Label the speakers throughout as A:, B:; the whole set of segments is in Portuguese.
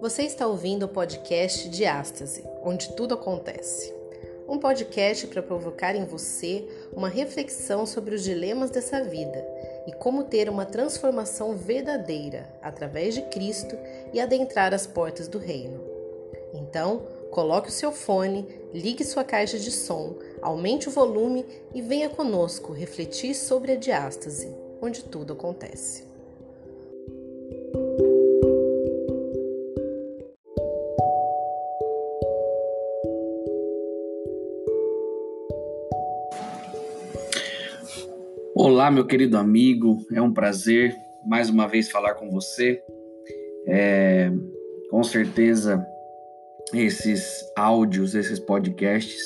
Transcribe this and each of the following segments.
A: Você está ouvindo o podcast Diástase, onde tudo acontece. Um podcast para provocar em você uma reflexão sobre os dilemas dessa vida e como ter uma transformação verdadeira através de Cristo e adentrar as portas do reino. Então, coloque o seu fone, ligue sua caixa de som, aumente o volume e venha conosco refletir sobre a diástase, onde tudo acontece.
B: Olá, meu querido amigo, é um prazer mais uma vez falar com você. É, com certeza, esses áudios, esses podcasts,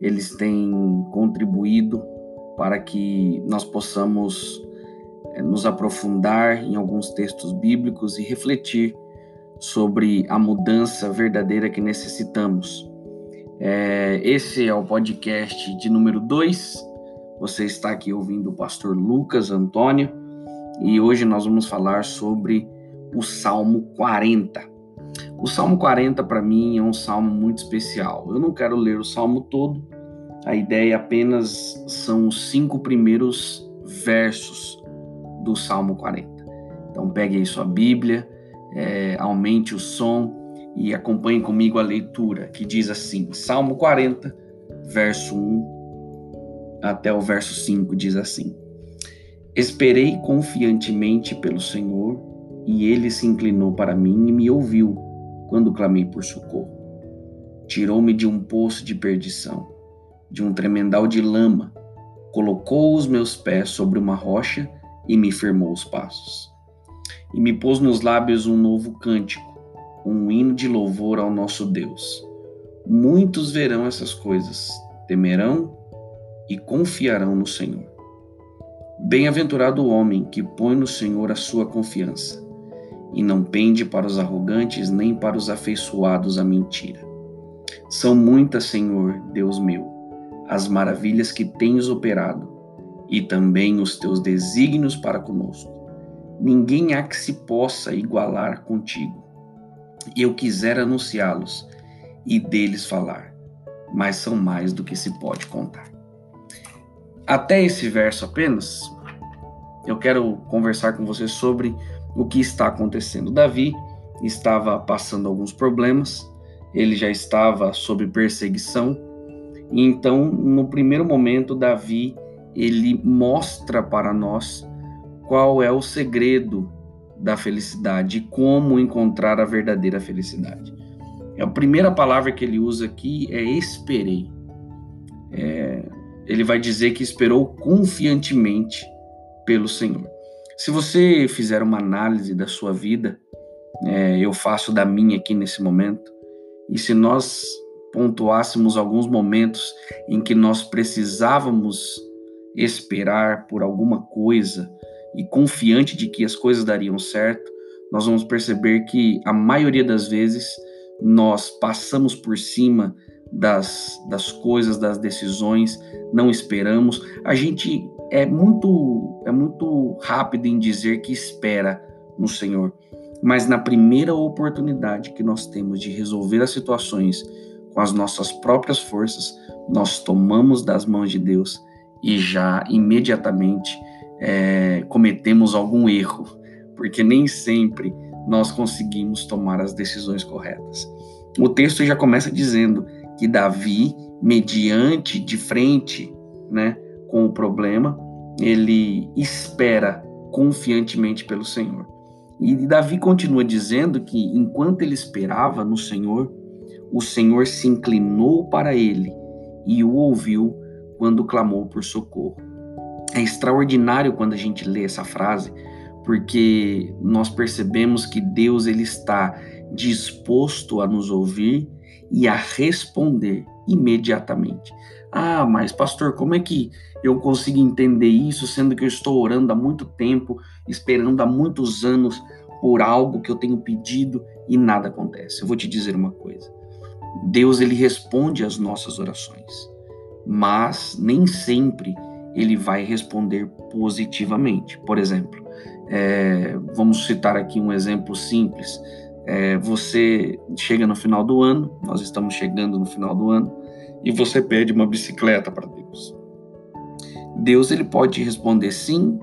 B: eles têm contribuído para que nós possamos é, nos aprofundar em alguns textos bíblicos e refletir sobre a mudança verdadeira que necessitamos. É, esse é o podcast de número 2 você está aqui ouvindo o pastor Lucas Antônio e hoje nós vamos falar sobre o Salmo 40. O Salmo 40 para mim é um salmo muito especial. Eu não quero ler o salmo todo, a ideia apenas são os cinco primeiros versos do Salmo 40. Então pegue aí sua Bíblia, é, aumente o som e acompanhe comigo a leitura que diz assim: Salmo 40, verso 1 até o verso 5 diz assim: Esperei confiantemente pelo Senhor, e ele se inclinou para mim e me ouviu quando clamei por socorro. Tirou-me de um poço de perdição, de um tremendal de lama, colocou os meus pés sobre uma rocha e me firmou os passos. E me pôs nos lábios um novo cântico, um hino de louvor ao nosso Deus. Muitos verão essas coisas, temerão e confiarão no Senhor. Bem-aventurado o homem que põe no Senhor a sua confiança e não pende para os arrogantes nem para os afeiçoados à mentira. São muitas, Senhor, Deus meu, as maravilhas que tens operado e também os teus desígnios para conosco. Ninguém há que se possa igualar contigo. Eu quisera anunciá-los e deles falar, mas são mais do que se pode contar. Até esse verso apenas, eu quero conversar com você sobre o que está acontecendo. Davi estava passando alguns problemas, ele já estava sob perseguição, e então, no primeiro momento, Davi ele mostra para nós qual é o segredo da felicidade, como encontrar a verdadeira felicidade. A primeira palavra que ele usa aqui é esperei. Ele vai dizer que esperou confiantemente pelo Senhor. Se você fizer uma análise da sua vida, é, eu faço da minha aqui nesse momento, e se nós pontuássemos alguns momentos em que nós precisávamos esperar por alguma coisa e confiante de que as coisas dariam certo, nós vamos perceber que a maioria das vezes nós passamos por cima das, das coisas, das decisões, não esperamos. A gente é muito é muito rápido em dizer que espera no Senhor, mas na primeira oportunidade que nós temos de resolver as situações com as nossas próprias forças, nós tomamos das mãos de Deus e já imediatamente é, cometemos algum erro, porque nem sempre nós conseguimos tomar as decisões corretas. O texto já começa dizendo que Davi, mediante de frente, né, com o problema, ele espera confiantemente pelo Senhor. E Davi continua dizendo que enquanto ele esperava no Senhor, o Senhor se inclinou para ele e o ouviu quando clamou por socorro. É extraordinário quando a gente lê essa frase, porque nós percebemos que Deus ele está disposto a nos ouvir e a responder imediatamente. Ah, mas pastor, como é que eu consigo entender isso, sendo que eu estou orando há muito tempo, esperando há muitos anos por algo que eu tenho pedido e nada acontece? Eu vou te dizer uma coisa. Deus ele responde às nossas orações, mas nem sempre ele vai responder positivamente. Por exemplo, é, vamos citar aqui um exemplo simples é, você chega no final do ano, nós estamos chegando no final do ano, e você pede uma bicicleta para Deus. Deus ele pode responder sim,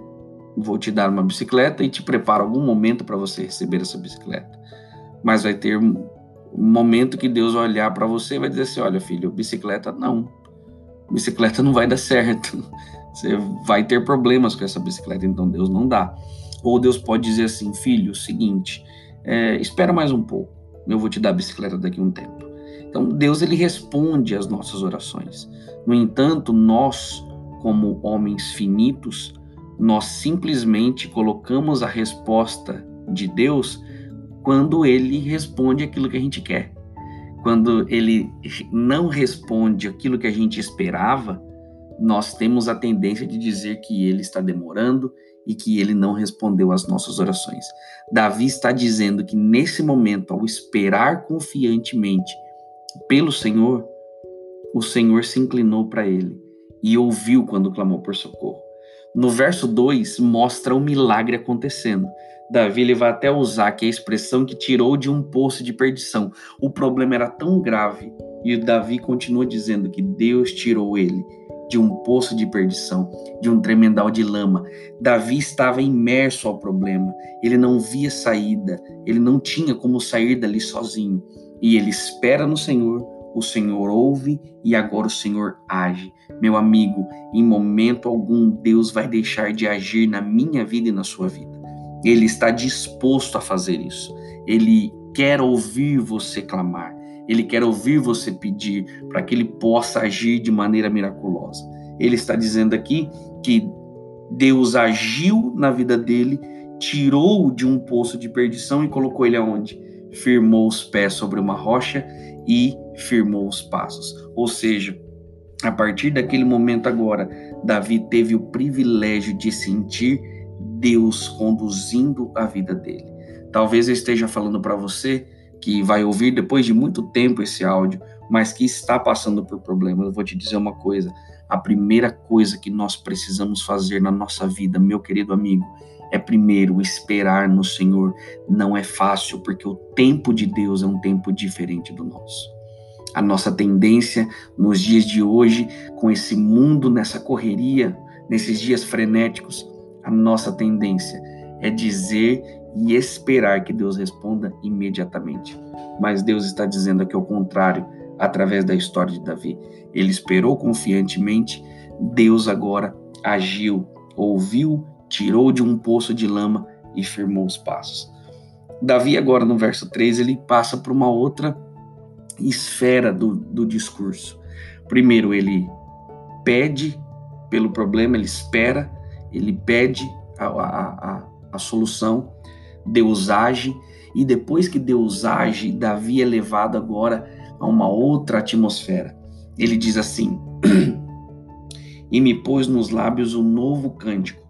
B: vou te dar uma bicicleta e te prepara algum momento para você receber essa bicicleta. Mas vai ter um momento que Deus vai olhar para você e vai dizer assim: olha, filho, bicicleta não. Bicicleta não vai dar certo. Você vai ter problemas com essa bicicleta, então Deus não dá. Ou Deus pode dizer assim: filho, seguinte, é, espera mais um pouco, eu vou te dar a bicicleta daqui a um tempo. Então Deus ele responde às nossas orações. No entanto, nós, como homens finitos, nós simplesmente colocamos a resposta de Deus quando ele responde aquilo que a gente quer. Quando ele não responde aquilo que a gente esperava, nós temos a tendência de dizer que ele está demorando e que ele não respondeu às nossas orações. Davi está dizendo que nesse momento, ao esperar confiantemente pelo Senhor, o Senhor se inclinou para ele e ouviu quando clamou por socorro. No verso 2 mostra o milagre acontecendo. Davi ele vai até usar que a expressão que tirou de um poço de perdição. O problema era tão grave e Davi continua dizendo que Deus tirou ele de um poço de perdição, de um tremendal de lama. Davi estava imerso ao problema, ele não via saída, ele não tinha como sair dali sozinho. E ele espera no Senhor, o Senhor ouve e agora o Senhor age. Meu amigo, em momento algum Deus vai deixar de agir na minha vida e na sua vida. Ele está disposto a fazer isso. Ele quer ouvir você clamar. Ele quer ouvir você pedir para que ele possa agir de maneira miraculosa. Ele está dizendo aqui que Deus agiu na vida dele, tirou de um poço de perdição e colocou ele aonde? Firmou os pés sobre uma rocha e firmou os passos. Ou seja, a partir daquele momento agora, Davi teve o privilégio de sentir Deus conduzindo a vida dele. Talvez eu esteja falando para você que vai ouvir depois de muito tempo esse áudio, mas que está passando por problemas, eu vou te dizer uma coisa: a primeira coisa que nós precisamos fazer na nossa vida, meu querido amigo, é primeiro esperar no Senhor. Não é fácil, porque o tempo de Deus é um tempo diferente do nosso. A nossa tendência nos dias de hoje, com esse mundo nessa correria, nesses dias frenéticos, a nossa tendência é dizer e esperar que Deus responda imediatamente. Mas Deus está dizendo aqui ao contrário, através da história de Davi. Ele esperou confiantemente, Deus agora agiu, ouviu, tirou de um poço de lama e firmou os passos. Davi, agora no verso 3, ele passa para uma outra esfera do, do discurso. Primeiro, ele pede pelo problema, ele espera, ele pede a, a, a, a solução, Deus age, e depois que Deus age, Davi é levado agora a uma outra atmosfera. Ele diz assim: E me pôs nos lábios um novo cântico,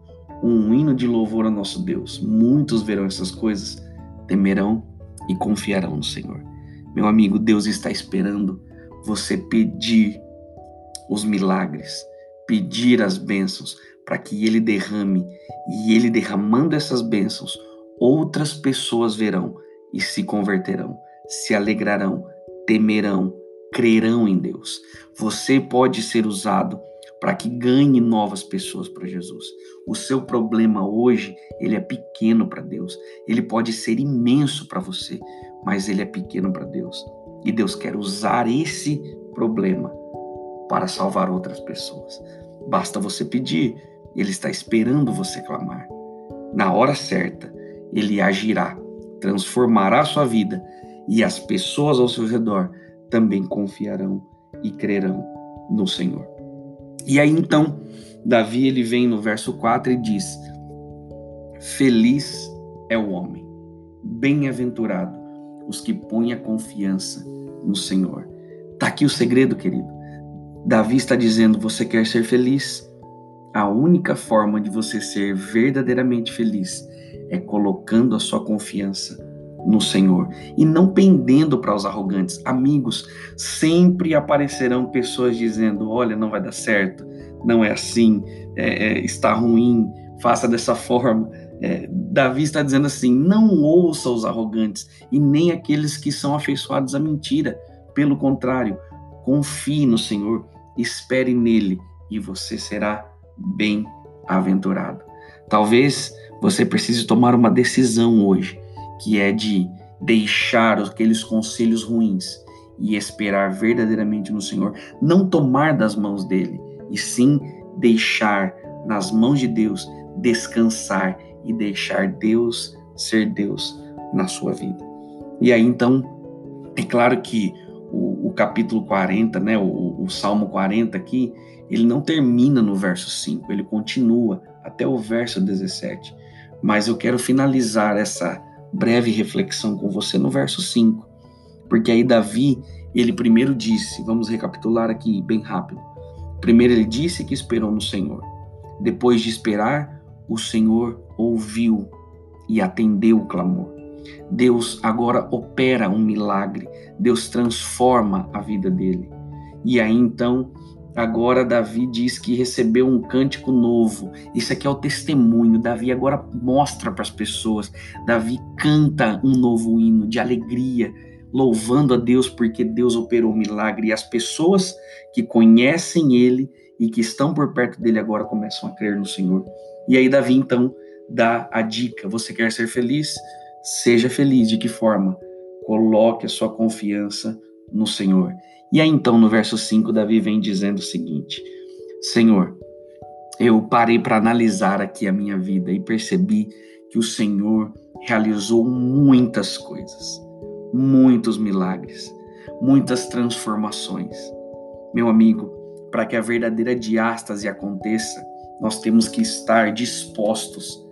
B: um hino de louvor a nosso Deus. Muitos verão essas coisas, temerão e confiarão no Senhor. Meu amigo, Deus está esperando você pedir os milagres, pedir as bênçãos, para que Ele derrame, e Ele derramando essas bênçãos, outras pessoas verão e se converterão, se alegrarão, temerão, crerão em Deus. Você pode ser usado para que ganhe novas pessoas para Jesus. O seu problema hoje, ele é pequeno para Deus. Ele pode ser imenso para você, mas ele é pequeno para Deus. E Deus quer usar esse problema para salvar outras pessoas. Basta você pedir, ele está esperando você clamar. Na hora certa, ele agirá, transformará sua vida e as pessoas ao seu redor também confiarão e crerão no Senhor. E aí então, Davi ele vem no verso 4 e diz: Feliz é o homem, bem-aventurado os que põem a confiança no Senhor. Tá aqui o segredo, querido. Davi está dizendo: você quer ser feliz? A única forma de você ser verdadeiramente feliz é colocando a sua confiança no Senhor e não pendendo para os arrogantes. Amigos, sempre aparecerão pessoas dizendo: olha, não vai dar certo, não é assim, é, é, está ruim, faça dessa forma. É, Davi está dizendo assim: não ouça os arrogantes e nem aqueles que são afeiçoados à mentira. Pelo contrário, confie no Senhor, espere nele e você será bem-aventurado. Talvez você precise tomar uma decisão hoje, que é de deixar aqueles conselhos ruins e esperar verdadeiramente no Senhor, não tomar das mãos dele, e sim deixar nas mãos de Deus, descansar e deixar Deus ser Deus na sua vida. E aí então, é claro que o, o capítulo 40, né, o, o Salmo 40 aqui, ele não termina no verso 5, ele continua até o verso 17. Mas eu quero finalizar essa breve reflexão com você no verso 5, porque aí Davi, ele primeiro disse, vamos recapitular aqui bem rápido. Primeiro ele disse que esperou no Senhor. Depois de esperar, o Senhor ouviu e atendeu o clamor. Deus agora opera um milagre, Deus transforma a vida dele. E aí então Agora Davi diz que recebeu um cântico novo. Isso aqui é o testemunho. Davi agora mostra para as pessoas. Davi canta um novo hino de alegria, louvando a Deus porque Deus operou um milagre. E as pessoas que conhecem ele e que estão por perto dele agora começam a crer no Senhor. E aí Davi então dá a dica: você quer ser feliz? Seja feliz. De que forma? Coloque a sua confiança no Senhor. E aí então no verso 5, Davi vem dizendo o seguinte: Senhor, eu parei para analisar aqui a minha vida e percebi que o Senhor realizou muitas coisas, muitos milagres, muitas transformações. Meu amigo, para que a verdadeira diástase aconteça, nós temos que estar dispostos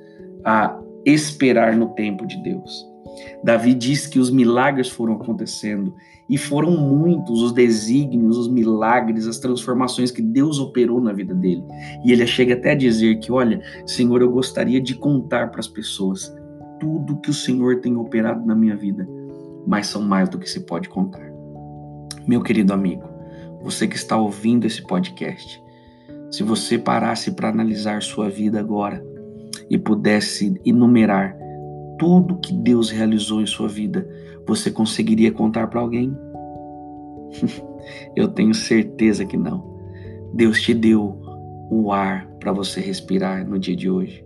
B: a esperar no tempo de Deus. Davi diz que os milagres foram acontecendo e foram muitos os desígnios, os milagres, as transformações que Deus operou na vida dele. E ele chega até a dizer que, olha, Senhor, eu gostaria de contar para as pessoas tudo que o Senhor tem operado na minha vida, mas são mais do que se pode contar. Meu querido amigo, você que está ouvindo esse podcast, se você parasse para analisar sua vida agora e pudesse enumerar tudo que Deus realizou em sua vida, você conseguiria contar para alguém? Eu tenho certeza que não. Deus te deu o ar para você respirar no dia de hoje.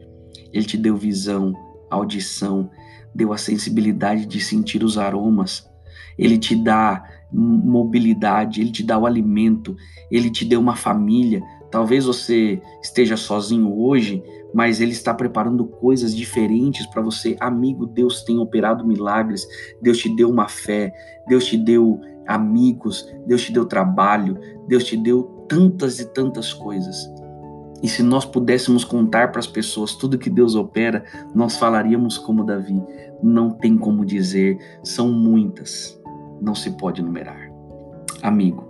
B: Ele te deu visão, audição, deu a sensibilidade de sentir os aromas. Ele te dá mobilidade, ele te dá o alimento, ele te deu uma família. Talvez você esteja sozinho hoje, mas Ele está preparando coisas diferentes para você. Amigo, Deus tem operado milagres, Deus te deu uma fé, Deus te deu amigos, Deus te deu trabalho, Deus te deu tantas e tantas coisas. E se nós pudéssemos contar para as pessoas tudo que Deus opera, nós falaríamos como Davi: não tem como dizer, são muitas, não se pode numerar. Amigo,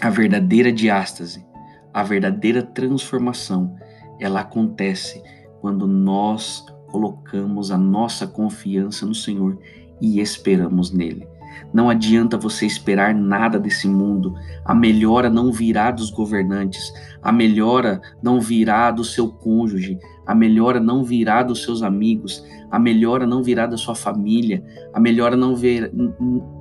B: a verdadeira diástase, a verdadeira transformação ela acontece quando nós colocamos a nossa confiança no Senhor e esperamos nele. Não adianta você esperar nada desse mundo. A melhora não virá dos governantes, a melhora não virá do seu cônjuge, a melhora não virá dos seus amigos, a melhora não virá da sua família, a melhora não, vir,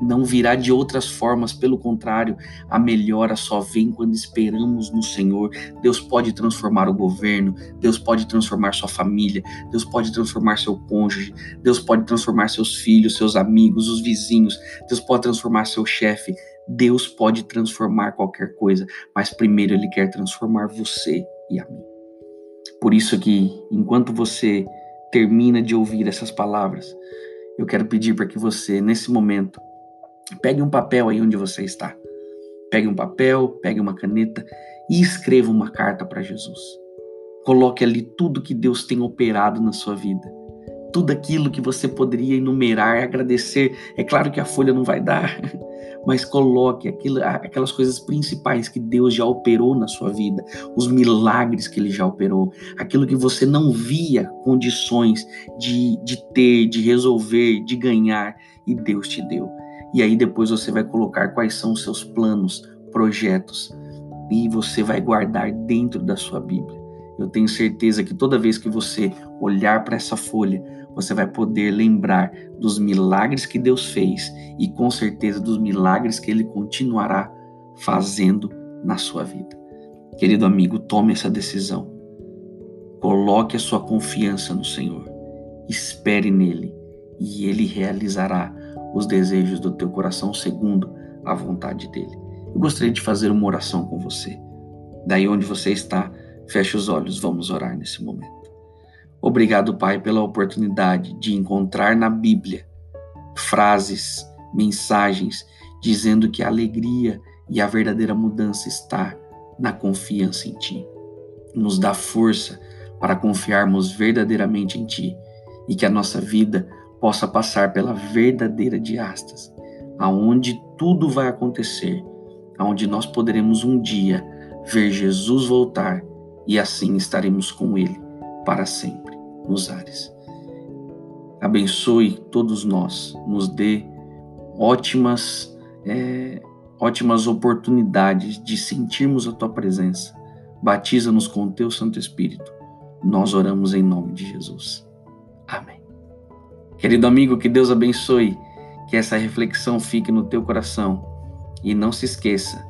B: não virá de outras formas, pelo contrário, a melhora só vem quando esperamos no Senhor. Deus pode transformar o governo, Deus pode transformar sua família, Deus pode transformar seu cônjuge, Deus pode transformar seus filhos, seus amigos, os vizinhos, Deus pode transformar seu chefe. Deus pode transformar qualquer coisa, mas primeiro Ele quer transformar você e a mim. Por isso que, enquanto você termina de ouvir essas palavras, eu quero pedir para que você, nesse momento, pegue um papel aí onde você está. Pegue um papel, pegue uma caneta e escreva uma carta para Jesus. Coloque ali tudo que Deus tem operado na sua vida tudo aquilo que você poderia enumerar, agradecer. É claro que a folha não vai dar, mas coloque aquilo, aquelas coisas principais que Deus já operou na sua vida, os milagres que Ele já operou, aquilo que você não via condições de, de ter, de resolver, de ganhar, e Deus te deu. E aí depois você vai colocar quais são os seus planos, projetos, e você vai guardar dentro da sua Bíblia. eu tenho certeza que toda vez que você olhar para essa folha, você vai poder lembrar dos milagres que Deus fez e com certeza dos milagres que Ele continuará fazendo na sua vida. Querido amigo, tome essa decisão. Coloque a sua confiança no Senhor. Espere nele e ele realizará os desejos do teu coração segundo a vontade dele. Eu gostaria de fazer uma oração com você. Daí onde você está, feche os olhos, vamos orar nesse momento. Obrigado, Pai, pela oportunidade de encontrar na Bíblia frases, mensagens dizendo que a alegria e a verdadeira mudança está na confiança em Ti. Nos dá força para confiarmos verdadeiramente em Ti e que a nossa vida possa passar pela verdadeira diástase, aonde tudo vai acontecer, aonde nós poderemos um dia ver Jesus voltar e assim estaremos com Ele para sempre nos ares. Abençoe todos nós, nos dê ótimas, é, ótimas oportunidades de sentirmos a Tua presença. Batiza-nos com o Teu Santo Espírito. Nós oramos em nome de Jesus. Amém. Querido amigo, que Deus abençoe, que essa reflexão fique no teu coração. E não se esqueça,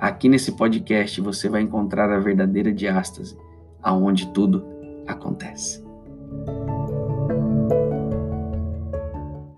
B: aqui nesse podcast você vai encontrar a verdadeira diástase, aonde tudo acontece. Thank you